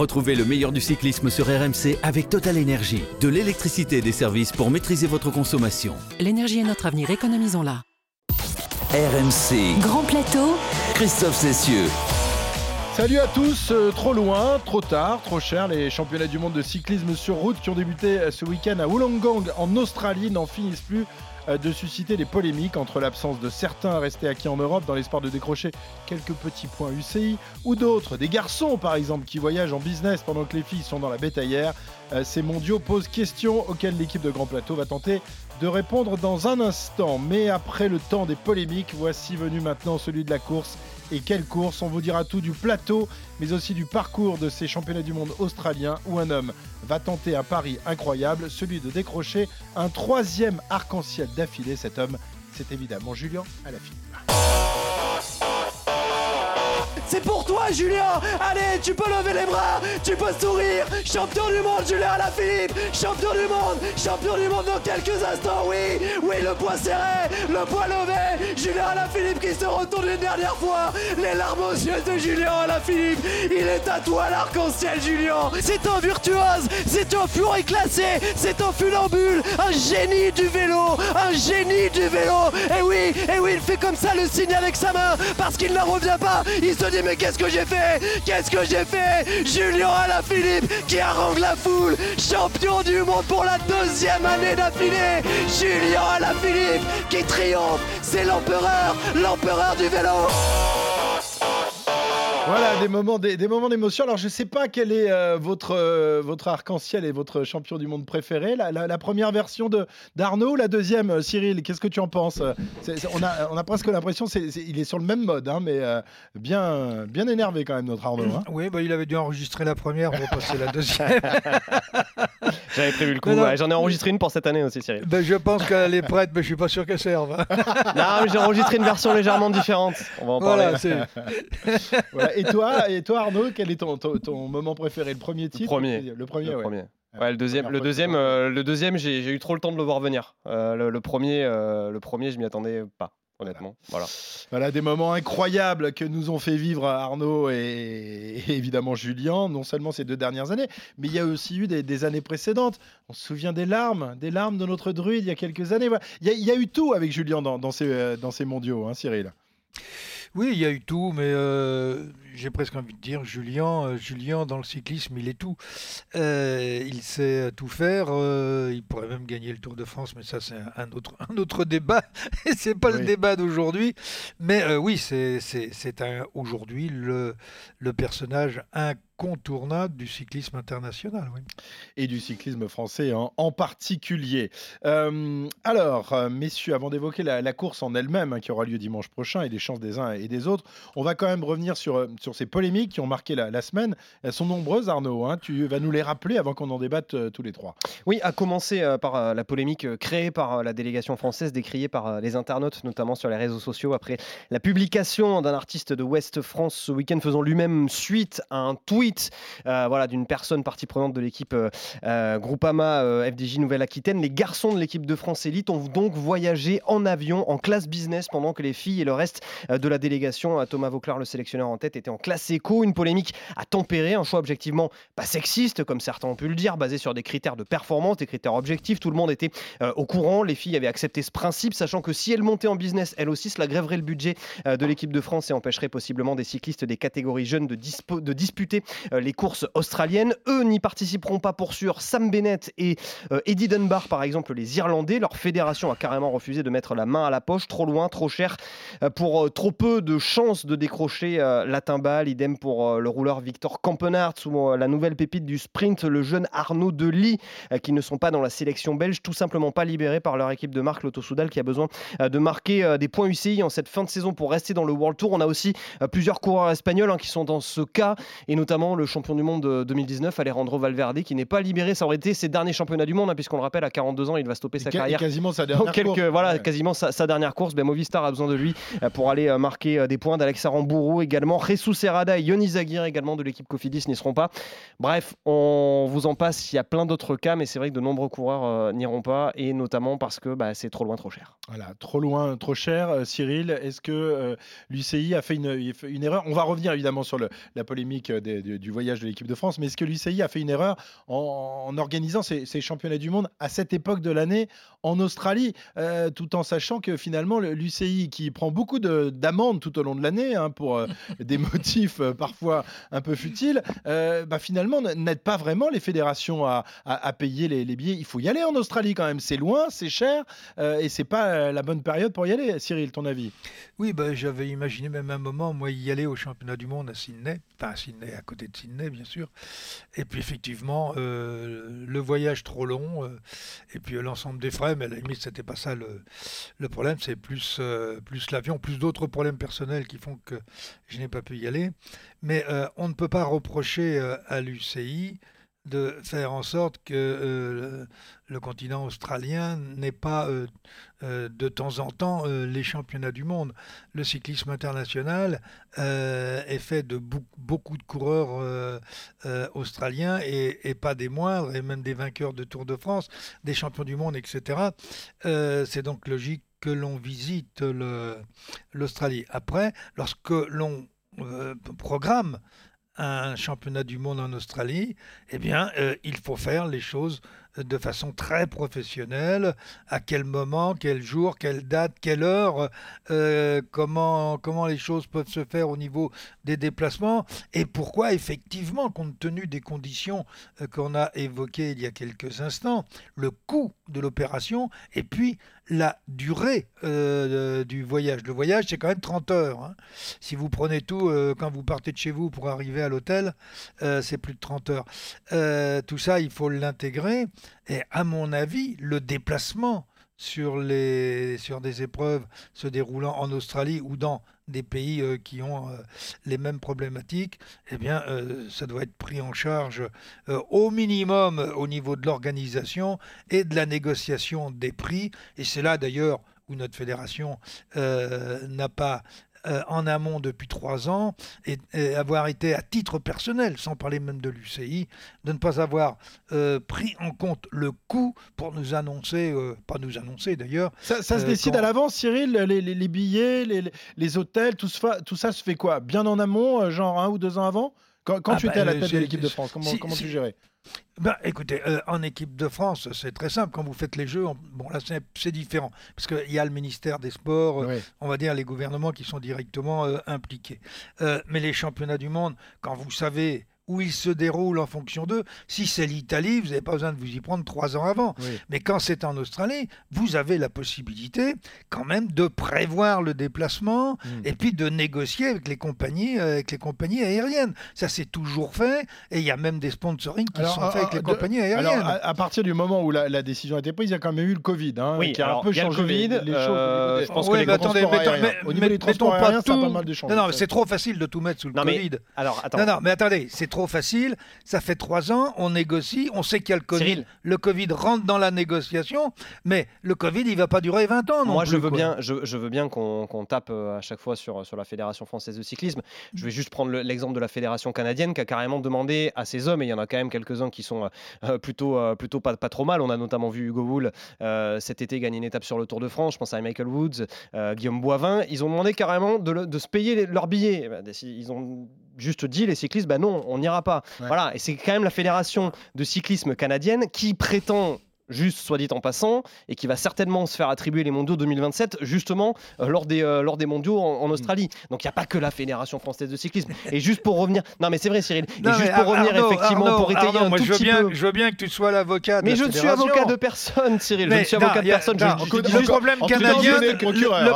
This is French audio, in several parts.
Retrouvez le meilleur du cyclisme sur RMC avec Total Énergie. De l'électricité et des services pour maîtriser votre consommation. L'énergie est notre avenir, économisons-la. RMC. Grand plateau, Christophe Cessieux. Salut à tous, euh, trop loin, trop tard, trop cher. Les championnats du monde de cyclisme sur route qui ont débuté euh, ce week-end à Wollongong en Australie n'en finissent plus de susciter des polémiques entre l'absence de certains restés acquis en Europe dans l'espoir de décrocher quelques petits points UCI ou d'autres, des garçons par exemple qui voyagent en business pendant que les filles sont dans la bétaillère. Euh, Ces mondiaux posent questions auxquelles l'équipe de Grand Plateau va tenter de répondre dans un instant. Mais après le temps des polémiques, voici venu maintenant celui de la course. Et quelle course On vous dira tout du plateau, mais aussi du parcours de ces championnats du monde australiens où un homme va tenter un pari incroyable, celui de décrocher un troisième arc-en-ciel d'affilée. Cet homme, c'est évidemment Julien Alaphilippe. C'est pour toi, Julien. Allez, tu peux lever les bras, tu peux sourire. Champion du monde, Julien Alaphilippe. Champion du monde, champion du monde dans quelques instants, oui. Oui, le poids serré, le poids levé. Julien Alaphilippe qui se retourne une dernière fois. Les larmes aux yeux de Julien Alaphilippe. Il est à toi l'arc-en-ciel, Julien. C'est un virtuose, c'est un furet classé, c'est un funambule, un génie du vélo, un génie du vélo. Et oui, et oui, il fait comme ça le signe avec sa main parce qu'il n'en revient pas. Il se mais qu'est-ce que j'ai fait? Qu'est-ce que j'ai fait? Julien Alaphilippe qui harangue la foule, champion du monde pour la deuxième année d'affilée. Julien Alaphilippe qui triomphe, c'est l'empereur, l'empereur du vélo. Voilà, des moments, des, des moments d'émotion. Alors, je ne sais pas quel est euh, votre, euh, votre arc-en-ciel et votre champion du monde préféré. La, la- la première version de d'Arnaud, la deuxième, euh, Cyril, qu'est-ce que tu en penses? On, a, on a presque l'impression qu'il est sur le même mode, hein, mais bien, bien énervé quand même, notre Arnaud. hein. Oui, bah, il avait dû enregistrer la première, on va passer la deuxième. J'avais prévu le coup. Ouais. J'en ai enregistré une pour cette année aussi, Cyril. Ben, je pense qu'elle est prête, mais je suis pas sûr qu'elle serve. hein. non, mais j'ai enregistré une version légèrement différente. On va en parler. Voilà. Et, toi, et toi, Arnaud, quel est ton, ton, ton moment préféré? Le premier Le titre premier. Le premier, Le ouais. premier. Ouais, le deuxième, le deuxième, euh, le deuxième, j'ai j'ai eu trop le temps de le voir venir. Euh, le, le premier, euh, le premier, je m'y attendais pas, honnêtement. Voilà. Voilà des moments incroyables que nous ont fait vivre Arnaud et, évidemment Julien, non seulement ces deux dernières années, mais il y a aussi eu des, années précédentes. On se souvient des larmes, des larmes de notre druide il y a quelques années. Il, y a, eu tout avec Julien dans, dans ces, euh, dans ces mondiaux, hein, Cyril. Oui, il y a eu tout, mais euh, j'ai presque envie de dire, Julien, euh, Julien dans le cyclisme, il est tout. Euh, il sait tout faire. il pourrait même gagner le Tour de France, mais ça c'est un autre, un autre débat. Et c'est pas Oui. le débat d'aujourd'hui. Mais oui, c'est aujourd'hui le, le personnage incontournable du cyclisme international. Oui. et du cyclisme français en, en particulier. Euh, alors, euh, messieurs, avant d'évoquer la, la course en elle-même hein, qui aura lieu dimanche prochain et les chances des uns et des autres, on va quand même revenir sur, euh, sur ces polémiques qui ont marqué la, la semaine. Elles sont nombreuses, Arnaud. hein. Tu vas nous les rappeler avant qu'on en débatte euh, tous les trois. Oui, à commencer euh, par euh, la polémique euh, créée par euh, la délégation française, décriée par euh, les internautes, notamment sur les réseaux sociaux, après la publication d'un artiste de Ouest France ce week-end faisant lui-même suite à un tweet euh, voilà, d'une personne partie prenante de l'équipe euh, euh, Groupama FDJ Nouvelle-Aquitaine. Les garçons de l'équipe de France Élite ont donc voyagé en avion, en classe business, pendant que les filles et le reste de la délégation, Thomas Vauclair, le sélectionneur en tête, étaient en classe éco. Une polémique à tempérer, un choix objectivement pas sexiste, comme certains ont pu le dire, basé sur des critères de performance, des critères objectifs. Tout le monde était au courant. Les filles avaient accepté ce principe, sachant que si elles montaient en business, elles aussi, cela grèverait le budget de l'équipe de France et empêcherait possiblement des cyclistes des catégories jeunes de, de disputer les courses australiennes. Eux n'y participeront pas pour sûr. Sam Bennett et euh, Eddie Dunbar, par exemple, les Irlandais. Leur fédération a carrément refusé de mettre la main à la poche. Trop loin, trop cher, euh, pour euh, trop peu de chances de décrocher euh, la timbale. Idem pour euh, le rouleur Victor Kampenarts ou euh, la nouvelle pépite du sprint, le jeune Arnaud Delis, euh, qui ne sont pas dans la sélection belge, tout simplement pas libérés par leur équipe de marque, l'Auto Soudal, qui a besoin euh, de marquer euh, des points UCI en cette fin de saison pour rester dans le World Tour. On a aussi euh, plusieurs coureurs espagnols hein, qui sont dans ce cas, et notamment le champion du monde de 2019, Alejandro Valverde, qui n'est pas libéré. Ça aurait été ses derniers championnats du monde, hein, puisqu'on le rappelle, à 42 ans, il va stopper sa Et carrière. quasiment sa dernière quelques, course. voilà, Ouais. quasiment sa, sa dernière course. Ben, Movistar a besoin de lui euh, pour aller euh, marquer euh, des points. D'Alex Aramburu également. Jesus Serrada et Yoni Zaguirre également de l'équipe Cofidis n'y seront pas. Bref, on vous en passe. Il y a plein d'autres cas, mais c'est vrai que de nombreux coureurs euh, n'iront pas, et notamment parce que bah, c'est trop loin, trop cher. Voilà, trop loin, trop cher. Euh, Cyril, est-ce que euh, l'UCI a fait une, une erreur? On va revenir évidemment sur le- la polémique des- du, du voyage de l'équipe de France. Mais est-ce que l'UCI a fait une erreur en, en organisant ces, ces championnats du monde à cette époque de l'année en Australie, euh, tout en sachant que finalement l'UCI, qui prend beaucoup de- d'amendes tout au long de l'année hein, pour euh, des motifs euh, parfois un peu futiles, bah, finalement n'aide pas vraiment les fédérations à, à- à payer les, les billets. Il faut y aller en Australie quand même. C'est loin, c'est cher et c'est pas la bonne période pour y aller. Cyril, ton avis? Oui, bah, j'avais imaginé même un moment, moi, y aller au championnat du monde à Sydney, enfin à Sydney, à de Sydney, bien sûr. Et puis effectivement, euh, le voyage trop long, euh, et puis euh, l'ensemble des frais, mais à la limite, c'était pas ça le, problème, c'est plus, plus l'avion, plus d'autres problèmes personnels qui font que je n'ai pas pu y aller. Mais on ne peut pas reprocher à l'UCI de faire en sorte que euh, le, continent australien n'ait pas euh, euh, de temps en temps les championnats du monde. Le cyclisme international est fait de beaucoup de coureurs australiens et, pas des moindres, et même des vainqueurs de Tour de France, des champions du monde, etc. C'est donc logique que l'on visite l'Australie. Après, lorsque l'on programme un championnat du monde en Australie, eh bien, euh, il faut faire les choses de façon très professionnelle. À quel moment, quel jour, quelle date, quelle heure, euh, comment, comment les choses peuvent se faire au niveau des déplacements et pourquoi, effectivement, compte tenu des conditions euh, qu'on a évoquées il y a quelques instants, le coût de l'opération et puis la durée euh, du voyage. Le voyage, c'est quand même 30 heures. hein. Si vous prenez tout, quand vous partez de chez vous pour arriver à l'hôtel, c'est plus de 30 heures. Tout ça, il faut l'intégrer. Et à mon avis, le déplacement sur, les, sur des épreuves se déroulant en Australie ou dans des pays euh, qui ont euh, les mêmes problématiques, eh bien, euh, ça doit être pris en charge au minimum au niveau de l'organisation et de la négociation des prix. Et c'est là d'ailleurs où notre fédération n'a pas euh, en amont depuis trois ans et, et avoir été à titre personnel, sans parler même de l'UCI, de ne pas avoir euh, pris en compte le coût pour nous annoncer, euh, pas nous annoncer d'ailleurs, Ça, ça se décide quand- à l'avance, Cyril les, les- les billets, les, les hôtels, tout, se fa- tout ça se fait quoi? Bien en amont, genre un ou deux ans avant? Quand, quand Ah tu bah, étais à la tête de l'équipe de France, comment, si- comment si- tu gérais? Ben, écoutez, euh, en équipe de France, c'est très simple. Quand vous faites les Jeux, on- bon là c'est différent, parce qu'il y a le ministère des Sports, euh, on va dire les gouvernements qui sont directement euh, impliqués. Mais les championnats du monde, quand vous savez où ils se déroulent en fonction d'eux, si c'est l'Italie, vous n'avez pas besoin de vous y prendre trois ans avant. Oui. Mais quand c'est en Australie, vous avez la possibilité quand même de prévoir le déplacement Mm. et puis de négocier avec les compagnies, euh, avec les compagnies aériennes. Ça c'est toujours fait et il y a même des sponsorings qui Alors, sont euh, faits avec les de- compagnies aériennes. Alors, à, à partir du moment où la, la décision a été prise, il y a quand même eu le Covid, hein, Oui, qui a alors, un peu il y a le changé les- Covid, les, choses. euh, je pense Ouais, que les attendez, transports mettons- aériens. mais- Au niveau des mettons transports pas aériens, ça a tout- pas mal de changé. Non, non, mais c'est trop facile de tout mettre sous le Non, mais- Covid. Alors, attends. Non, non, mais attendez, c'est trop facile. Ça fait trois ans, on négocie, on sait qu'il y a le Covid. Cyril. Le Covid rentre dans la négociation, mais le Covid, il va pas durer 20 ans non Moi, plus, je veux quoi. bien, je, je veux bien qu'on tape euh, à chaque fois sur, sur la Fédération française de cyclisme. Je vais juste prendre le- l'exemple de la Fédération canadienne qui a carrément demandé à ses hommes, et il y en a quand même quelques-uns qui sont euh, euh, plutôt, plutôt pas, pas trop mal. On a notamment vu Hugo Wool euh, cet été gagner une étape sur le Tour de France. Je pense à Michael Woods, euh, Guillaume Boivin. Ils ont demandé carrément de, le- de se payer les- leurs billets. Eh ben, Ils ont juste dit, les cyclistes, bah non, on n'ira pas. Ouais. Voilà, et c'est quand même la Fédération de cyclisme canadienne qui prétend juste soit dit en passant, et qui va certainement se faire attribuer les mondiaux 2027, justement, euh, lors, des, euh, lors des mondiaux en, en Australie. Donc il n'y a pas que la Fédération française de cyclisme. Et juste pour revenir. Non, mais c'est vrai, Cyril. Et Non, juste pour revenir, Arnaud, effectivement, Arnaud, pour étayer Arnaud, un moi, tout je veux petit bien, peu. Je veux bien que tu sois l'avocat de Mais la je ne suis avocat de personne, Cyril. je ne suis avocat de personne. Le juste- problème canadien, le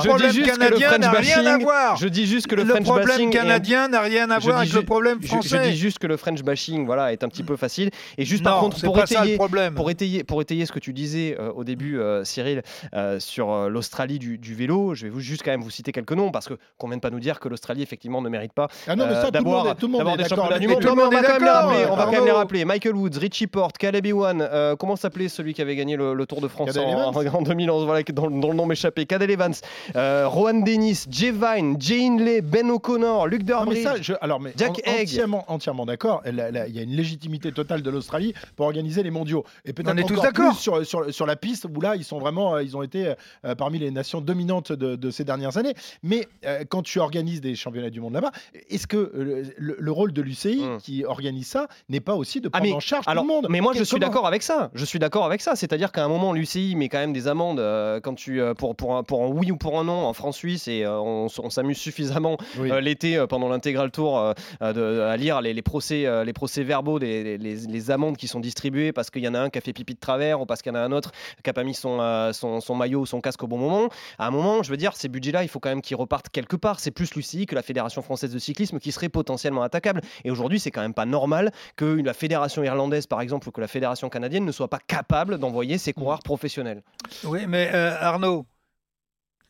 problème canadien n'a rien à voir. Je dis juste que le, French problème bashing canadien n'a rien à voir avec le problème français. Je, dis juste que le French bashing voilà, est un petit peu facile. Et juste par contre, pour étayer, pour étayer, pour étayer ce que tu disais euh, au début, euh, Cyril, euh, sur euh, l'Australie du, du vélo, je vais vous juste quand même vous citer quelques noms parce que qu'on vienne pas nous dire que l'Australie effectivement ne mérite pas Ah d'avoir des d'accord championnats du monde. Non, on va quand même les d'accord, rappeler. On va quand même les Arnaud. rappeler. Michael Woods, Richie Porte, Caleb Ewan, euh, comment s'appelait celui qui avait gagné le, le Tour de France en, Evans en 2011 voilà, dont, dont le nom m'échappait. Cadel Evans, euh, Rohan Dennis, Jay Vine, Jay Hindley, Ben O'Connor, mais Durbridge. ça, je- alors, mais Jack en- Haig. entièrement, entièrement d'accord. Il y a une légitimité totale de l'Australie pour organiser les mondiaux. Et peut-être On est tous encore d'accord. sur, sur, sur la piste où là, ils sont vraiment, euh, ils ont été euh, parmi les nations dominantes de, de ces dernières années. Mais euh, quand tu organises des championnats du monde là-bas, est-ce que euh, le, le rôle de l'UCI Mm. qui organise ça n'est pas aussi de Ah, prendre mais- en charge Alors, tout le monde mais moi je suis d'accord avec ça. Je suis d'accord avec ça. C'est-à-dire qu'à un moment l'UCI met quand même des amendes euh, quand tu euh, pour pour un, pour un oui ou pour un non en France-Suisse et euh, on, s'amuse suffisamment Oui. euh, l'été euh, pendant l'intégral tour euh, euh, de- à lire les, les procès euh, les procès verbaux des les, les amendes qui sont distribuées parce qu'il y en a un qui a fait pipi de travers ou parce qu'il y en a un autre qui a pas mis son, euh, son, son maillot ou son casque au bon moment. À un moment, je veux dire, ces budgets-là, il faut quand même qu'ils repartent quelque part. C'est plus l'UCI que la Fédération française de cyclisme qui serait potentiellement attaquable. Et aujourd'hui, c'est quand même pas normal que la fédération irlandaise, par exemple, ou que la fédération canadienne ne soit pas capable d'envoyer ses coureurs professionnels. Oui, mais euh, Arnaud,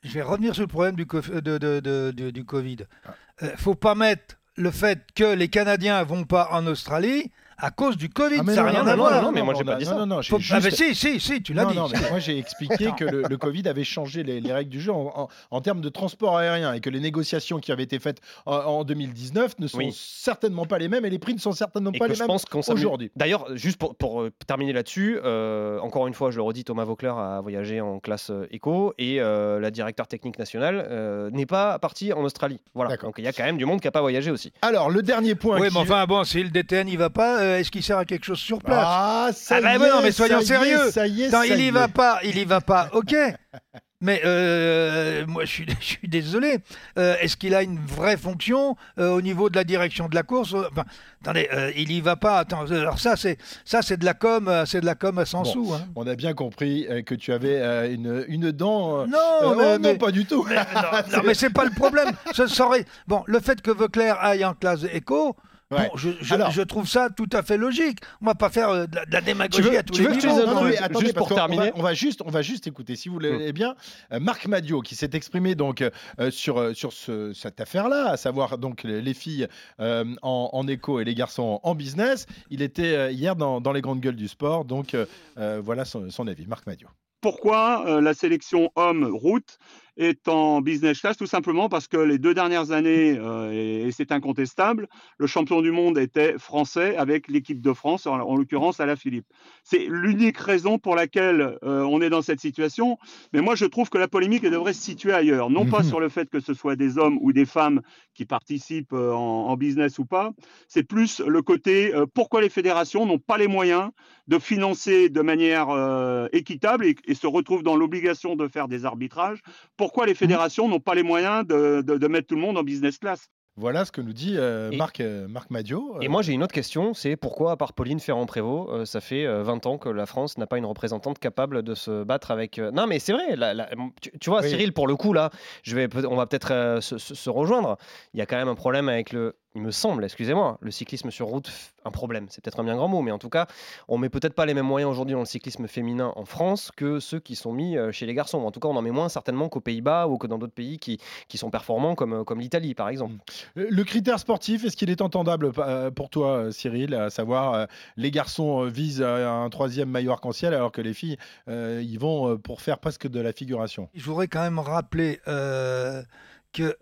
je vais revenir sur le problème du, cof- de- de- de- de- du Covid. Euh, faut pas mettre le fait que les Canadiens vont pas en Australie à cause du Covid. Ah, mais ça n'a non, rien non, à non, voir. non, mais moi, j'ai on pas dit non, ça. Non, non, j'ai Faut- Ah, mais juste- si, si, si, tu l'as Non, dit. non, mais moi j'ai expliqué que le, le Covid avait changé les, les règles du jeu en, en- en termes de transport aérien et que les négociations qui avaient été faites en, en 2019 ne sont Oui. certainement pas les mêmes et les prix ne sont certainement Et pas les je mêmes aujourd'hui. D'ailleurs, juste pour, pour, euh, terminer là-dessus, euh, encore une fois, je le redis, Thomas Vauclair a voyagé en classe euh, éco et euh, la directeur technique nationale euh, n'est pas partie en Australie. Voilà. Donc il y a quand même du monde qui n'a pas voyagé aussi. Alors, le dernier point. Oui, qui- mais enfin, bon, si le DTN n'y va pas, euh, est-ce qu'il sert à quelque chose sur place? Ah, ça Ah, y bah est, non, mais soyons ça y est, sérieux. Ça y est, Non, ça il y y va pas, il y va pas, ok. Mais euh, moi, je suis, je suis désolé. Euh, Est-ce qu'il a une vraie fonction euh, au niveau de la direction de la course? Enfin, Attendez, il y va pas. Attends, alors ça, c'est ça, c'est de la com, c'est de la com à 100 Bon. sous. hein. On a bien compris que tu avais une, une dent. Non, mais, oh, non, pas du tout. mais- non, non, mais c'est pas le problème. Ce serait bon. Le fait que Vauclair aille en classe éco. Ouais. Bon, je, je- Alors- je trouve ça tout à fait logique. On va pas faire euh, de la, de la démagogie veux- à tous tu les niveaux. Non, non, mais attendez, juste pour qu'on- on va- terminer. On va, juste, on va juste écouter, si vous voulez bien, euh, Marc Madio qui s'est exprimé donc euh, sur, sur ce- cette affaire-là, à savoir donc les, les filles euh, en, en éco et les garçons en business. Il était euh, hier dans, dans les grandes gueules du sport, donc voilà son, son avis. Marc Madio. Pourquoi euh, la sélection homme route est en business class Tout simplement parce que les deux dernières années, euh, et, et c'est incontestable, le champion du monde était français avec l'équipe de France, en, en l'occurrence à la Philippe. C'est l'unique raison pour laquelle euh, on est dans cette situation. Mais moi, je trouve que la polémique elle devrait se situer ailleurs. Non pas Mhm. sur le fait que ce soit des hommes ou des femmes qui participent euh, en, en business ou pas. C'est plus le côté pourquoi les fédérations n'ont pas les moyens de financer de manière équitable et, et se retrouvent dans l'obligation de faire des arbitrages. Pourquoi les fédérations n'ont pas les moyens de, de- de mettre tout le monde en business class Voilà ce que nous dit euh, Et- Marc, euh, Marc Madio. Et moi, j'ai une autre question, c'est pourquoi, à part Pauline Ferrand-Prévot, euh, ça fait euh, 20 ans que la France n'a pas une représentante capable de se battre avec... euh, Non, mais c'est vrai, la- la- tu, tu vois, Oui. Cyril, pour le coup, là, je vais, peut- on va peut-être euh, se rejoindre. Il y a quand même un problème avec le... Il me semble, excusez-moi, le cyclisme sur route, un problème, c'est peut-être un bien grand mot, mais en tout cas, on met peut-être pas les mêmes moyens aujourd'hui dans le cyclisme féminin en France que ceux qui sont mis euh, chez les garçons. En tout cas, on en met moins certainement qu'aux Pays-Bas ou que dans d'autres pays qui, qui sont performants, comme, euh, comme l'Italie, par exemple. Euh, Le critère sportif, est-ce qu'il est entendable pour toi, Cyril, à savoir les garçons visent un troisième maillot arc-en-ciel alors que les filles euh, y vont pour faire presque de la figuration? Je voudrais quand même rappeler euh, qu'il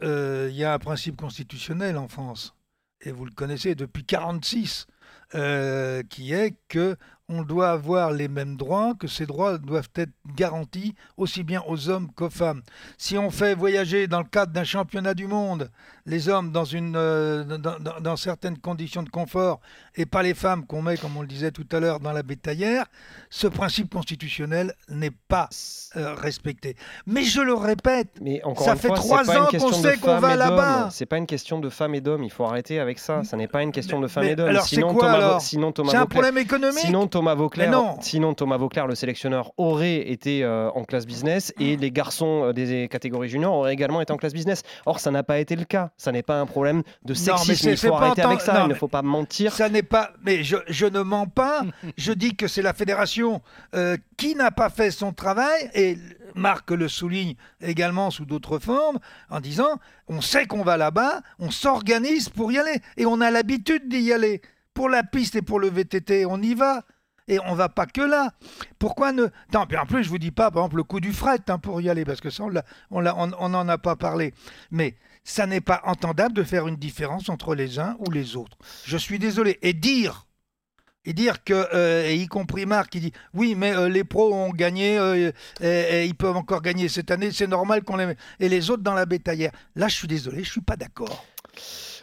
y a un principe constitutionnel en France, et vous le connaissez depuis 1946, euh, qui est que on doit avoir les mêmes droits, que ces droits doivent être garantis aussi bien aux hommes qu'aux femmes. Si on fait voyager dans le cadre d'un championnat du monde les hommes dans, une, euh, dans, certaines conditions de confort et pas les femmes qu'on met, comme on le disait tout à l'heure, dans la bétaillère, ce principe constitutionnel n'est pas euh, respecté. Mais je le répète, Mais encore Ça une fait fois, trois ans qu'on sait qu'on va là-bas. C'est pas une question de femmes et d'hommes. Il faut arrêter avec ça. Ça n'est pas une question de femmes et d'hommes. Sinon, Thomas c'est un problème économique? Sinon Thomas Vauclair, non. sinon Thomas Vauclair, le sélectionneur, aurait été euh, en classe business et les garçons des catégories juniors auraient également été en classe business. Or, ça n'a pas été le cas. Ça n'est pas un problème de sexisme. c'est- Il faut arrêter avec ça. non, Il ne faut pas mentir. Ça n'est pas. Mais je, je ne mens pas. je dis que c'est la fédération euh, qui n'a pas fait son travail et Marc le souligne également sous d'autres formes en disant on sait qu'on va là-bas, on s'organise pour y aller et on a l'habitude d'y aller. Pour la piste et pour le VTT, on y va. Et on va pas que là. Pourquoi ne. Non, puis en plus, je vous dis pas, par exemple, le coût du fret hein, pour y aller, parce que ça, on l'a- on n'en a pas parlé. Mais ça n'est pas entendable de faire une différence entre les uns ou les autres. Je suis désolé. Et dire et dire que, euh, y compris Marc, qui dit oui, mais euh, les pros ont gagné euh, et, ils peuvent encore gagner cette année, c'est normal qu'on les. Et les autres dans la bétaillère. Là, je suis désolé, je suis pas d'accord.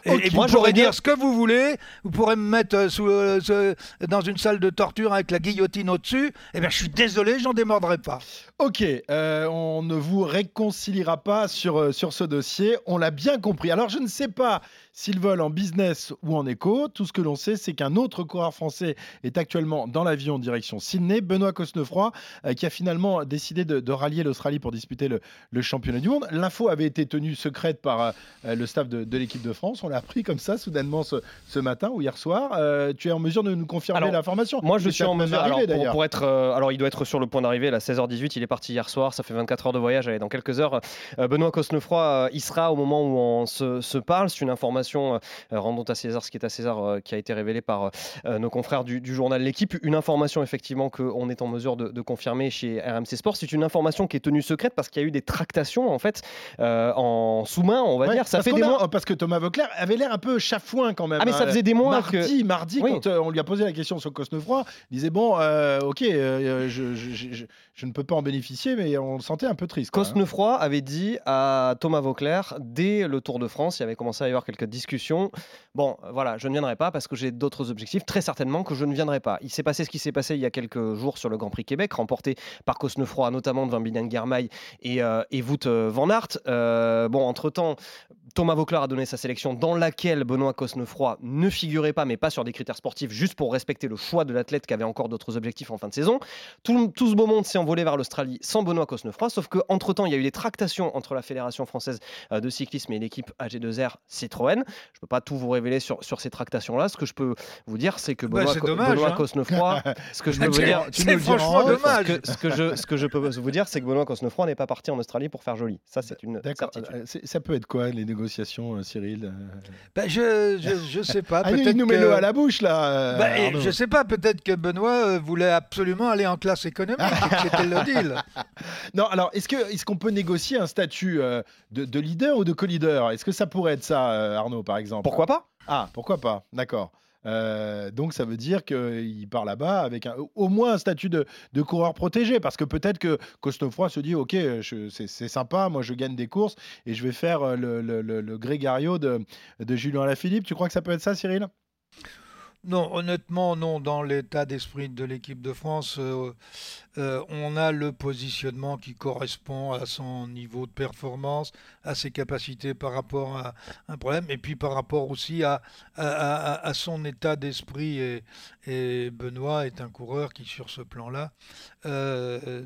Et, Ok. et vous Moi, j'aurais pourrez dire dit- ce que vous voulez, vous pourrez me mettre euh, sous, euh, ce- dans une salle de torture avec la guillotine au-dessus. Eh bien, je suis désolé, j'en démordrai pas. Ok, euh, on ne vous réconciliera pas sur, sur ce dossier, on l'a bien compris. Alors je ne sais pas s'ils volent en business ou en éco, tout ce que l'on sait c'est qu'un autre coureur français est actuellement dans l'avion direction Sydney, Benoît Cosnefroy, euh, qui a finalement décidé de, de rallier l'Australie pour disputer le, le championnat du monde. L'info avait été tenue secrète par euh, euh, le staff de, de l'équipe de France, on l'a appris comme ça soudainement ce, ce matin ou hier soir. Euh, tu es en mesure de nous confirmer l'information? Moi, je suis en mesure. arriver, Alors, pour, d'ailleurs. pour être, alors, il doit être sur le point d'arriver. À 16h18, il est parti hier soir. Ça fait 24 heures de voyage. Allez, dans quelques heures, Benoît Cosnefroy il sera au moment où on se, se parle. C'est une information, euh, rendons à César ce qui est à César, euh, qui a été révélée par euh, nos confrères du, du journal L'équipe. Une information, effectivement, qu'on est en mesure de, de confirmer chez RMC Sport. C'est une information qui est tenue secrète parce qu'il y a eu des tractations, en fait, euh, en sous-main, on va Ouais, dire. Ça fait des a- mois. Parce que Thomas Vauclair avait l'air un peu chafouin quand même. Ah, mais ça hein. faisait des mois mardi, Mardi, Oui. quand euh, on lui a posé la question sur Cosnefroy, il disait Bon, euh, ok, euh, je, je- je- je- je ne peux pas en bénéficier, mais on le sentait un peu triste. hein. Cosnefroy avait dit à Thomas Vauclair, dès le Tour de France, il avait commencé à y avoir quelques discussions. Bon, voilà, je ne viendrai pas parce que j'ai d'autres objectifs. Très certainement que je ne viendrai pas. Il s'est passé ce qui s'est passé il y a quelques jours sur le Grand Prix Québec, remporté par Cosnefroy, notamment devant Binan Germain et, euh, et euh, van Aert. Euh, bon, entre-temps, Thomas Vauclair a donné sa sélection dans laquelle Benoît Cosnefroy ne figurait pas, mais pas sur des critères sportifs, juste pour respecter le choix de l'athlète qui avait encore d'autres objectifs en fin de saison. Tout, tout ce beau monde s'est envolé vers l'Australie sans Benoît Cosnefroy, sauf qu'entre-temps, il y a eu des tractations entre la Fédération française euh, de cyclisme et l'équipe AG2R Citroën. Je ne peux pas tout vous révéler sur, sur ces tractations-là. Ce que je peux vous dire, c'est que Bah, Benoît, dommage, hein. Cosnefroy, ce que je peux vous dire, c'est franchement ce dommage. que, ce, que je, ce que je peux vous dire, c'est que Benoît Cosnefroy n'est pas parti en Australie pour faire joli. Ça, c'est une certitude. Euh, Ça peut être quoi les négociations, euh, Cyril Euh, Ben, je, je, je sais pas. Ah, il peut-être nous met que- le à la bouche là. euh, Bah, et je sais pas, peut-être que Benoît voulait absolument aller en classe économique, c'était le deal? Non, alors est-ce que est-ce qu'on peut négocier un statut euh, de, de leader ou de co-leader? Est-ce que ça pourrait être ça, euh, Arnaud, par exemple? Pourquoi pas? Ah, pourquoi pas D'accord. Euh, donc ça veut dire qu'il part là-bas avec au moins un statut de, coureur protégé, parce que peut-être que Cosnefroy se dit, ok, c'est sympa, moi je gagne des courses et je vais faire euh, le, Grégario de, de Julien Alaphilippe. Tu crois que ça peut être ça, Cyril? Non, honnêtement, non. Dans l'état d'esprit de l'équipe de France, euh, euh, on a le positionnement qui correspond à son niveau de performance, à ses capacités par rapport à un problème, et puis par rapport aussi à, son état d'esprit. Et, Benoît est un coureur qui, sur ce plan-là, euh,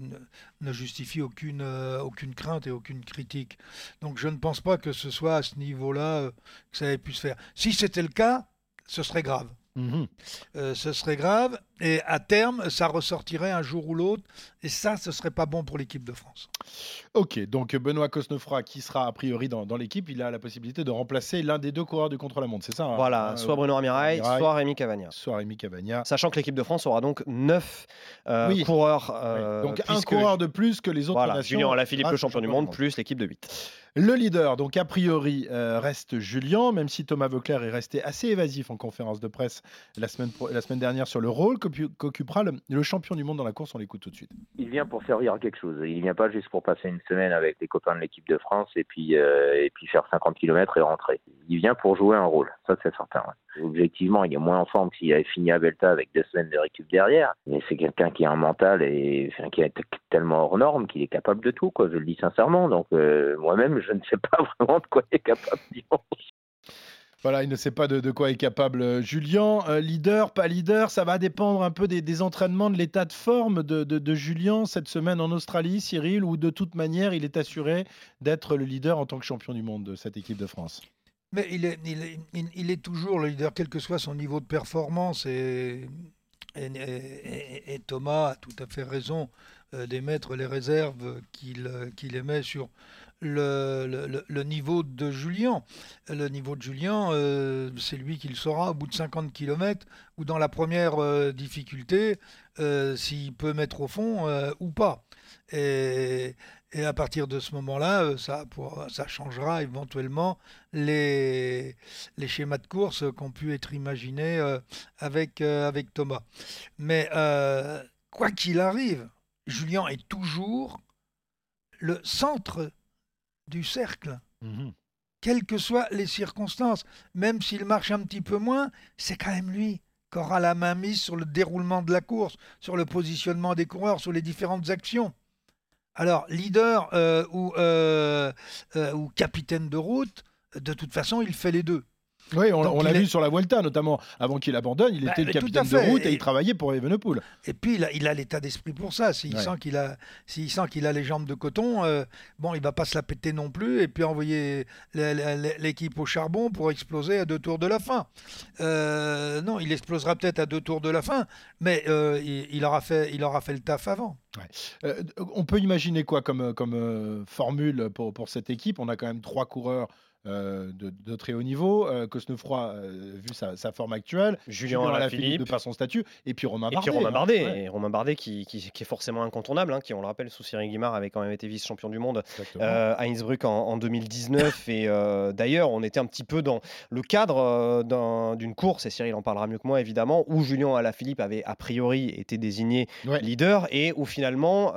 ne, justifie aucune, aucune crainte et aucune critique. Donc je ne pense pas que ce soit à ce niveau-là que ça ait pu se faire. Si c'était le cas, ce serait grave. Mhm. Euh, ce serait grave et à terme, ça ressortirait un jour ou l'autre et ça, ce serait pas bon pour l'équipe de France. Ok, donc Benoît Cosnefroy, qui sera a priori dans, dans l'équipe, il a la possibilité de remplacer l'un des deux coureurs du contre-la-montre, c'est ça hein? Voilà, Euh, soit Bruno Armirail. soit Rémi Cavagna. Soit Rémi Cavagna. Sachant que l'équipe de France aura donc 9 Oui. coureurs. Oui. euh, donc un coureur de plus que les autres Voilà, nations. Julien Alaphilippe, le champion du monde, plus l'équipe de 8. Le leader, donc a priori, euh, reste Julien, même si Thomas Vauclair est resté assez évasif en conférence de presse la semaine, la semaine dernière sur le rôle qu'occupera le, champion du monde dans la course. On l'écoute tout de suite. il vient pour servir à quelque chose. Il vient pas juste pour passer une semaine avec les copains de l'équipe de France et puis euh, faire 50 km et rentrer. Il vient pour jouer un rôle, ça c'est certain. Objectivement, il est moins en forme que s'il avait fini à Belta avec deux semaines de récup derrière, mais c'est quelqu'un qui a un mental et enfin, qui est tellement hors norme qu'il est capable de tout. Je le dis sincèrement. Donc euh, moi-même, je ne sais pas vraiment de quoi il est capable. dimanche. Voilà, il ne sait pas de, de quoi est capable euh, Julien. Euh, leader, pas leader, ça va dépendre un peu des, entraînements, de l'état de forme de, de- de Julien cette semaine en Australie, Cyril, ou de toute manière, il est assuré d'être le leader en tant que champion du monde de cette équipe de France? Mais il est, il il- est toujours le leader, quel que soit son niveau de performance. Et, et, Thomas a tout à fait raison euh, d'émettre les réserves qu'il qu'il émet sur le, niveau de Julien. Le niveau de Julien, euh, c'est lui qui le saura au bout de 50 km ou dans la première euh, difficulté, euh, s'il peut mettre au fond ou pas. Et, à partir de ce moment-là, ça, ça changera éventuellement les, les schémas de course qui ont pu être imaginés avec, avec Thomas. Mais quoi qu'il arrive, Julien est toujours le centre du cercle, Mhm. quelles que soient les circonstances. Même s'il marche un petit peu moins, c'est quand même lui qui aura la main mise sur le déroulement de la course, sur le positionnement des coureurs, sur les différentes actions. Alors, leader euh, ou, euh, euh, ou capitaine de route, de toute façon, il fait les deux. Oui, on, l'a est- vu sur la Vuelta, notamment avant qu'il abandonne. Il Bah, était le capitaine de route et, Et- il travaillait pour Evenepoel. Et puis, il a, l'état d'esprit pour ça. S'il Ouais. sent qu'il a, s'il sent qu'il a les jambes de coton, euh, bon, il va pas se la péter non plus et puis envoyer l'équipe au charbon pour exploser à deux tours de la fin. Euh, non, il explosera peut-être à deux tours de la fin, mais euh, il, il aura fait, il aura fait le taf avant. On peut imaginer quoi comme, comme formule pour, pour cette équipe? On a quand même trois coureurs euh, de, de très haut niveau. Euh, Cosnefroy, euh, vu sa, sa forme actuelle. Julien Alaphilippe. de par son statut. Et puis Romain Et Bardet. puis Romain hein. Ouais, et Romain Bardet qui, qui- qui est forcément incontournable, hein, qui, on le rappelle, sous Cyril Guimard avait quand même été vice-champion du monde euh, à Innsbruck en, en 2019. et d'ailleurs, on était un petit peu dans le cadre d'un- d'une course, et Cyril en parlera mieux que moi évidemment, où Julien Alaphilippe avait a priori été désigné Ouais. leader et où finalement,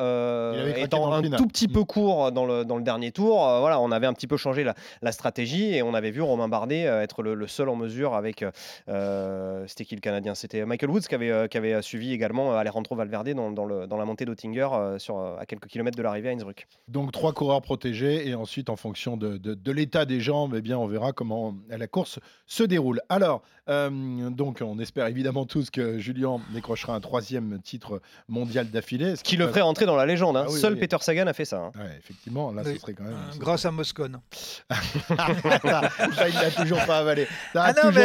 étant dans un final. tout petit Mm. peu court dans le, dans le dernier tour, voilà, on avait un petit peu changé la, la stratégie et on avait vu Romain Bardet euh, être le, le seul en mesure avec. euh, C'était qui le Canadien? C'était Michael Woods qui avait, euh, qui avait suivi également euh, Alejandro Valverde dans, dans le- dans la montée d'Ottinger euh, sur, euh, à quelques kilomètres de l'arrivée à Innsbruck. Donc trois coureurs protégés et ensuite en fonction de, de- de l'état des jambes, eh bien on verra comment la course se déroule. Alors euh, donc on espère évidemment tous que Julien décrochera un troisième titre mondial d'affilée. ce Qui le ferait rentrer dans la légende. hein. Ah oui, Seul oui. Peter Sagan a fait ça. hein. Ouais, effectivement, là Oui. ce serait quand même. Euh, ce grâce à Moscone. ça, il l'a toujours pas avalé. Ça Ah non, toujours-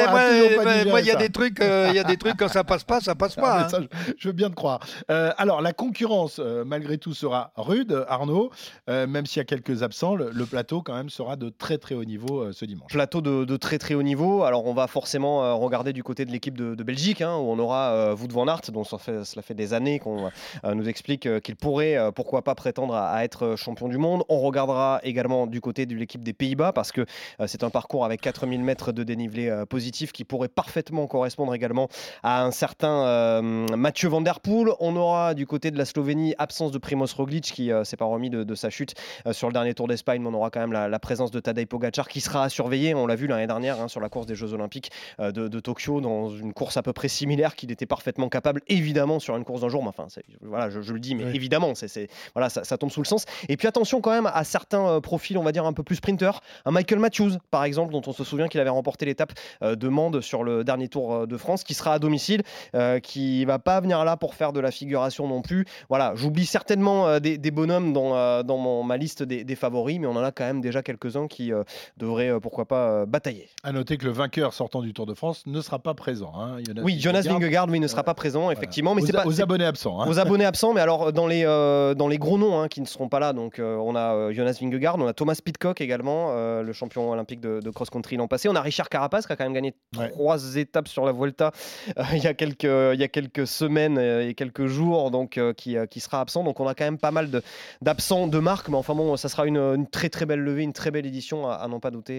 mais moi, il y a des trucs, euh, il y a des trucs quand ça passe pas, ça passe Ah, pas. mais hein. ça, je, je veux bien te croire. Euh, alors, la concurrence, euh, malgré tout, sera rude, Arnaud. Euh, même s'il y a quelques absents, le, le plateau, quand même, sera de très très haut niveau euh, ce dimanche. Plateau de, de très très haut niveau. Alors on va forcément euh, regarder du côté de l'équipe de, de Belgique, hein, où on aura euh, Wout van Aert, dont ça fait, cela fait des années qu'on euh, nous explique euh, qu'il pourrait, euh, pourquoi pas, prétendre à, à être champion du monde. On regardera également du côté de l'équipe des Pays-Bas, parce que c'est un parcours avec 4000 mètres de dénivelé euh, positif qui pourrait parfaitement correspondre également à un certain euh, Mathieu Van Der Poel. On aura du côté de la Slovénie absence de Primoz Roglic qui euh, s'est pas remis de, de sa chute euh, sur le dernier Tour d'Espagne, mais on aura quand même la, la présence de Tadej Pogacar qui sera à surveiller. On l'a vu l'année dernière hein, sur la course des Jeux Olympiques euh, de, de Tokyo, dans une course à peu près similaire, qu'il était parfaitement capable, évidemment, sur une course d'un jour. Mais enfin, voilà, je, je le dis, mais Oui. évidemment, c'est, voilà, ça, ça tombe sous le sens. Et puis attention quand même à certains euh, profils, on va dire un peu plus sprinters. Un Michael Matthews, par exemple, dont on se souvient qu'il avait remporté l'étape euh, de Mende sur le dernier Tour euh, de France, qui sera à domicile, euh, qui va pas venir là pour faire de la figuration non plus. Voilà, j'oublie certainement des, des bonhommes dans, dans mon- ma liste des, des favoris, mais on en a quand même déjà quelques-uns qui devraient, pourquoi pas, batailler. À noter que le vainqueur sortant du Tour de France ne sera pas présent. hein. Jonas Oui, Jonas Vingegaard, oui, ne sera pas présent, effectivement, mais aux, pas aux abonnés absents. hein. aux abonnés absents, mais alors dans les, euh, dans les gros noms hein, qui ne seront pas là, donc euh, on a euh, Jonas Vingegaard, on a Thomas Pitcock également, le champion olympique de, de cross-country l'an passé, on a Richard Carapace qui a quand même gagné Ouais. trois étapes sur la Vuelta euh, il, y a quelques, il y a quelques semaines euh, et quelques jours, donc euh, qui, qui sera absent, donc on a quand même pas mal de- d'absents de, marque, mais enfin bon, ça sera une, une très très belle levée, une très belle édition à, à n'en pas douter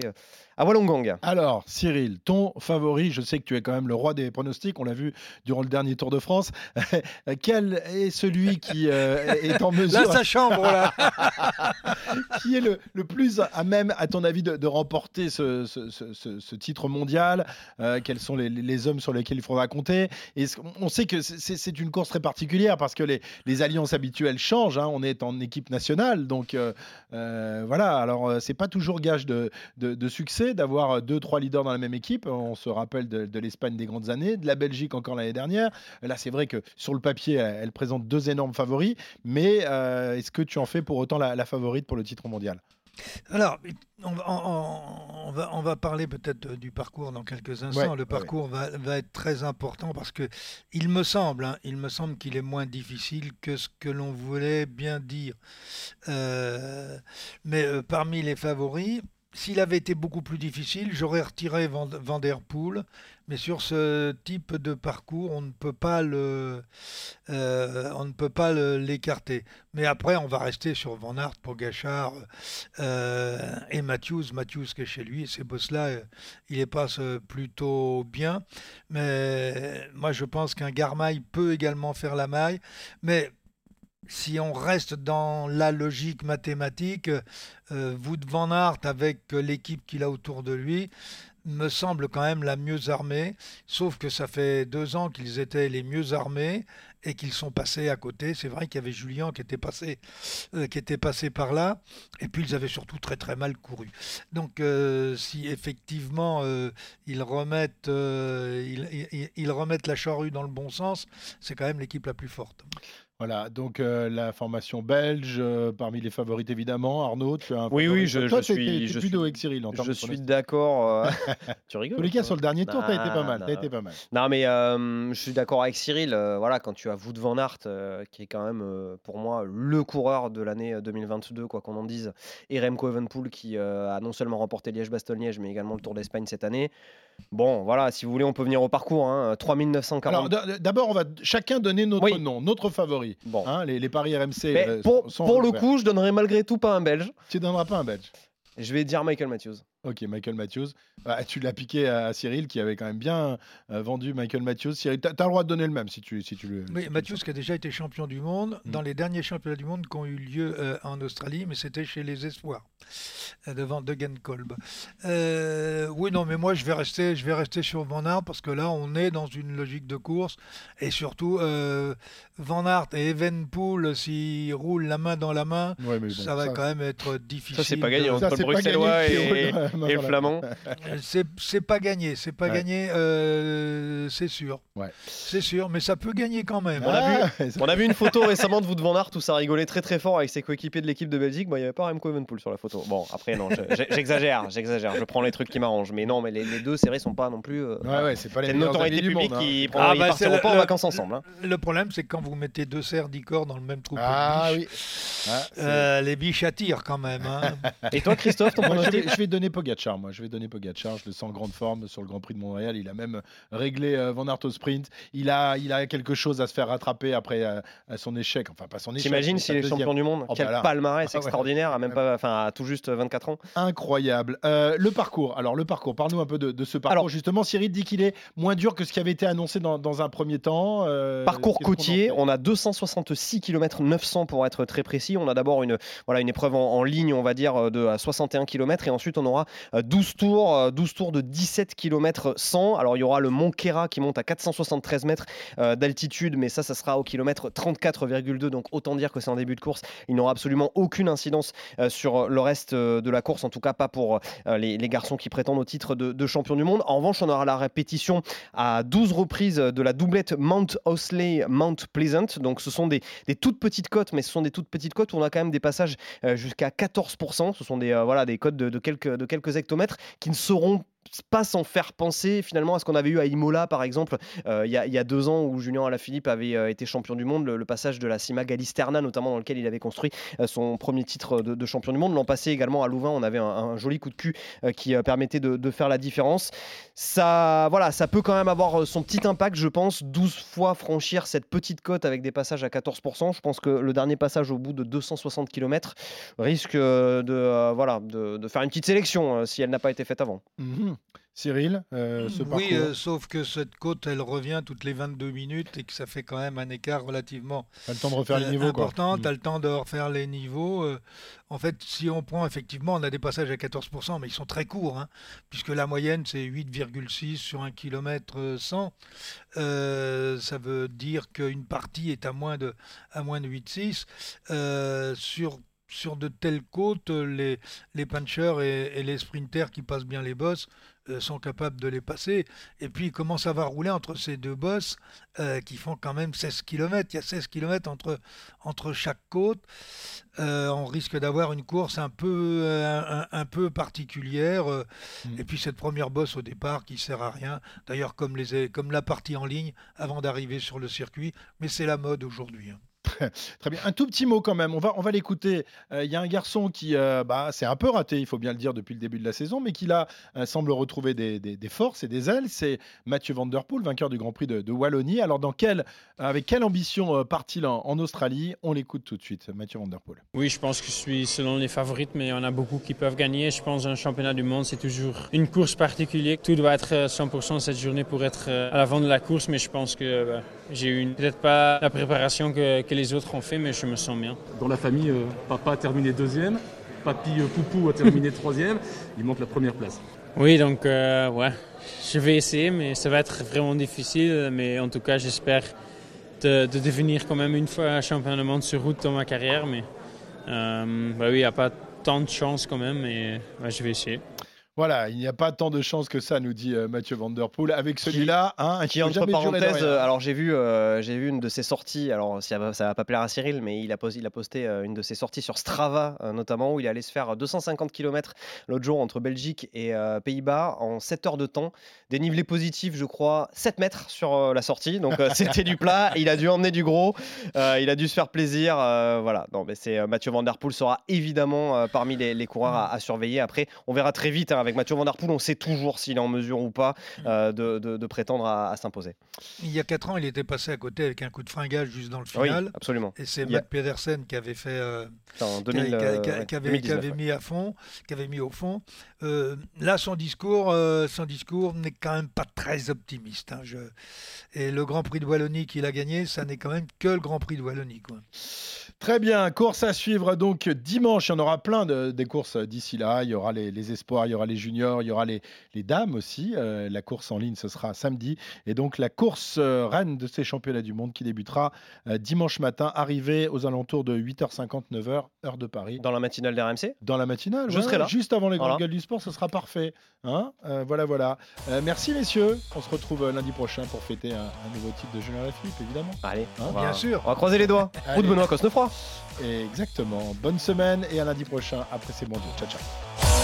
à Wollongong. Alors, Cyril, ton favori, je sais que tu es quand même le roi des pronostics, on l'a vu durant le dernier Tour de France. Quel est celui qui euh, est en mesure, Là, ça chambre, là. qui est le, le plus à même, à ton avis, de, de remporter ce, ce- ce- ce- ce titre mondial? Euh, Quels sont les, les hommes sur lesquels il faudra compter? Et On sait que c'est- une course très particulière parce que les, les alliances habituelles changent. hein. On est en équipe nationale, donc euh, euh, voilà. Alors, c'est pas toujours gage de, de- de succès d'avoir deux, trois leaders dans la même équipe. On se rappelle de, de l'Espagne des grandes années, de la Belgique encore l'année dernière. Là, c'est vrai que sur le papier, elle, elle présente deux énormes favoris. Mais euh, est-ce que tu en fais pour autant la, la favorite pour le titre mondial? Alors, on va, on, va, on va parler peut-être du parcours dans quelques instants. le parcours va, va, être très important parce que il me semble, hein, il me semble qu'il est moins difficile que ce que l'on voulait bien dire. Euh, mais euh, parmi les favoris, s'il avait été beaucoup plus difficile, j'aurais retiré Van, Der Poel. Mais sur ce type de parcours, on ne peut pas euh, l'écarter. Mais après, on va rester sur Van Aert, Pogachar euh, et Matthews. Matthews qui est chez lui, ces boss-là, euh, il les passe plutôt bien. Mais moi, je pense qu'un Garmail peut également faire la maille. Mais si on reste dans la logique mathématique, euh, Wout van Aert, avec l'équipe qu'il a autour de lui, me semble quand même la mieux armée, sauf que ça fait deux ans qu'ils étaient les mieux armés et qu'ils sont passés à côté. C'est vrai qu'il y avait Julien qui était, passé, euh, qui était passé par là, et puis ils avaient surtout très très mal couru. Donc euh, si effectivement ils remettent la charrue dans le bon sens, c'est quand même l'équipe la plus forte. Voilà, donc euh, la formation belge, euh, parmi les favorites évidemment. Arnaud, tu as un Oui, oui, je, Toi, je suis. je suis avec Cyril. En je suis d'accord. Euh, tu rigoles tous les cas, sur le dernier tour, tu as été pas mal. As été pas mal. Non, mais je suis d'accord avec Cyril. voilà, quand tu as Wout van Aert, qui est quand même pour moi le coureur de l'année 2022, quoi qu'on en dise, et Remco Evenpool qui a non seulement remporté Liège-Bastogne-Liège, mais également le Tour d'Espagne cette année. Bon, voilà, si vous voulez, on peut venir au parcours. Hein, 3940. Alors, d'abord, on va chacun donner notre nom, notre favori. Bon. Hein, les, paris RMC. Euh, pour, pour le coup, je donnerai malgré tout pas un Belge. Tu donneras pas un Belge. Je vais dire Michael Matthews. Ok, Michael Matthews. Bah, tu l'as piqué à Cyril qui avait quand même bien euh, vendu Michael Matthews. Cyril, tu as, le droit de donner le même si tu, si tu le. Oui, Matthews qui a déjà été champion du monde mm. dans les derniers championnats du monde qui ont eu lieu euh, en Australie, mais c'était chez les Espoirs, euh, devant Degenkolb. oui, non, mais moi je vais rester, je vais rester sur Van Aert parce que là on est dans une logique de course et surtout Van Aert et Evenpool s'ils roulent la main dans la main, ça va quand même être difficile. Ça c'est pas gagné entre le Bruxellois et, et, le Flamand. C'est pas gagné, c'est pas gagné, euh, c'est sûr. Ouais. C'est sûr, mais ça peut gagner quand même. On, a, vu, ah, on a vu une photo récemment de vous devant Aert où ça rigolait très très fort avec ses coéquipiers de l'équipe de Belgique. Moi, il n'y avait pas Remco Evenpool sur la photo. Bon, après, non, j'exagère, j'exagère. Je prends les trucs qui m'arrangent. Mais non, mais les, deux séries sont pas non plus. Euh, ouais, ouais, c'est pas les une notoriété publique hein. qui ah, bah, partiront pas en vacances ensemble. Hein. Le problème, c'est que quand vous mettez deux cerfs d'icor dans le même trou ah, de oui. Ah, euh, les biches attirent quand même. Hein. Et toi, Christophe, ton je, vais, donner Pogacar. Moi, je vais donner Pogacar. Je le sens en grande forme sur le Grand Prix de Montréal. Il a même réglé euh, Van Aert au sprint. Il a, il a quelque chose à se faire rattraper après euh, son échec. Enfin, pas son échec. T'imagines s'il est champion du monde? Oh, Quel bah palmarès ah extraordinaire, à même pas, enfin, à tout juste 24 ans. Incroyable. le parcours. Alors, le parcours. Parle-nous un peu de, ce parcours. Alors, Justement, Cyril dit qu'il est moins dur que ce qui avait été annoncé dans, dans un premier temps. parcours côtier. On, a 266 km 900 pour être très précis. On a d'abord une, voilà, une épreuve en, en, ligne, on va dire, de 61 km et ensuite on aura 12 tours, 12 tours de 17 km 100. Alors il y aura le Mont Kera qui monte à 473 mètres euh, d'altitude, mais ça, ça sera au kilomètre 34,2. Donc autant dire que c'est en début de course. Il n'aura absolument aucune incidence euh, sur le reste euh, de la course, en tout cas pas pour les, garçons qui prétendent au titre de, champion du monde. En revanche, on aura la répétition à 12 reprises de la doublette Mount Osley, Mount Pleasant. Donc ce sont des, toutes petites côtes, mais ce sont des toutes petites côtes où on a quand même des passages jusqu'à 14%. Ce sont des, voilà, des de quelques hectomètres qui ne seront pas sans faire penser finalement à ce qu'on avait eu à Imola par exemple. Euh, il y, a deux ans où Julien Alaphilippe avait euh, été champion du monde le, passage de la Cima Galisterna notamment dans lequel il avait construit euh, son premier titre de, champion du monde. L'an passé également à Louvain on avait un, joli coup de cul qui permettait de, faire la différence. Ça voilà ça peut quand même avoir son petit impact je pense. 12 fois franchir cette petite côte avec des passages à 14% je pense que le dernier passage au bout de 260 km risque de voilà de, faire une petite sélection si elle n'a pas été faite avant. Mmh Cyril, euh, ce Oui, euh, sauf que cette côte, elle revient toutes les 22 minutes et que ça fait quand même un écart relativement le temps de refaire les euh, niveaux, important. Tu as le temps de refaire les niveaux. en fait, si on prend, effectivement, on a des passages à 14%, mais ils sont très courts, hein, puisque la moyenne, c'est 8,6 sur un kilomètre 100. ça veut dire qu'une partie est à moins de, à moins de 8,6. sur sur de telles côtes, les, les punchers et, les sprinters qui passent bien les bosses euh, sont capables de les passer. Et puis, comment ça va rouler entre ces deux bosses euh, qui font quand même 16 km Il y a 16 km entre, entre chaque côte. on risque d'avoir une course un peu, un, peu particulière. Mmh. Et puis, cette première bosse au départ qui sert à rien. D'ailleurs, comme, les, comme la partie en ligne avant d'arriver sur le circuit. Mais c'est la mode aujourd'hui. Très bien. Un tout petit mot quand même. On va, on va l'écouter. Euh, il y a un garçon qui euh, bah, c'est un peu raté, il faut bien le dire, depuis le début de la saison, mais qui là euh, semble retrouver des, des, forces et des ailes. C'est Mathieu Van Der Poel, vainqueur du Grand Prix de, Wallonie. Alors, avec quelle ambition part-il en, Australie? On l'écoute tout de suite, Mathieu Van Der Poel. Oui, je pense que je suis selon les favorites, mais on a beaucoup qui peuvent gagner. Je pense un championnat du monde, c'est toujours une course particulière. Tout doit être 100% cette journée pour être à l'avant de la course, mais je pense que j'ai eu peut-être pas la préparation que les autres ont fait, mais je me sens bien. Dans la famille, euh, papa a terminé deuxième, papy euh, Poupou a terminé troisième, il manque la première place. Oui, donc euh, ouais, je vais essayer, mais ça va être vraiment difficile. Mais en tout cas, j'espère de, devenir quand même une fois champion du monde sur route dans ma carrière. Mais bah oui, il n'y a pas tant de chance quand même, mais je vais essayer. Voilà, il n'y a pas tant de chance que ça, nous dit euh, Mathieu Van Der Poel. Avec celui-là, hein, qui entre parenthèses, euh, alors j'ai vu, euh, j'ai vu une de ses sorties. Alors ça va, ça va pas plaire à Cyril, mais il a posté, il a posté une de ses sorties sur Strava, notamment où il allait se faire 250 km l'autre jour entre Belgique et Pays-Bas en 7 heures de temps. Dénivelé positif, je crois, 7 mètres sur la sortie. Donc c'était du plat. Il a dû emmener du gros. il a dû se faire plaisir. voilà. Non, mais c'est Mathieu Van Der Poel sera évidemment parmi les, coureurs à, surveiller. Après, on verra très vite. Hein, avec Mathieu Van Der Poel, on sait toujours s'il est en mesure ou pas mm. euh, de, prétendre à, s'imposer. Il y a 4 ans, il était passé à côté avec un coup de fringage juste dans le final. Oui, absolument. Et c'est Matt Pedersen qui avait fait, euh, qui, avait, mis à fond, qui avait mis au fond. Euh, là, son discours, son discours n'est quand même pas très optimiste. Hein, je... Et le Grand Prix de Wallonie qu'il a gagné, ça n'est quand même que le Grand Prix de Wallonie. Quoi. Très bien, course à suivre donc dimanche. Il y en aura plein de, des courses d'ici là. Il y aura les, espoirs, il y aura les juniors, il y aura les, les dames aussi. Euh, la course en ligne, ce sera samedi. Et donc la course euh, reine de ces championnats du monde qui débutera euh, dimanche matin, arrivée aux alentours de 8h50, 9h, heure de Paris. Dans la matinale d'RMC Dans la matinale, je serai là. Juste avant les grandes gueules du sport, ce sera parfait. Hein voilà, voilà. merci messieurs. On se retrouve lundi prochain pour fêter un, nouveau titre de Junior Philippe, évidemment. Allez, hein? bien sûr. On va croiser les doigts. Route Benoît Cosnefroy. Exactement. Bonne semaine et à lundi prochain après ces mondiaux. Ciao, ciao.